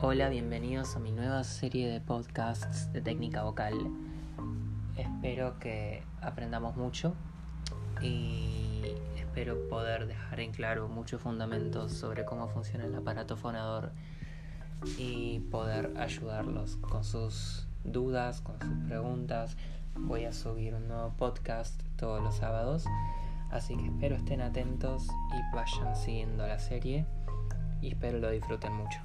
Hola, bienvenidos a mi nueva serie de podcasts de técnica vocal. Espero que aprendamos mucho y espero poder dejar en claro muchos fundamentos sobre cómo funciona el aparato fonador y poder ayudarlos con sus dudas, con sus preguntas. Voy a subir un nuevo podcast todos los sábados, así que espero estén atentos y vayan siguiendo la serie y espero lo disfruten mucho.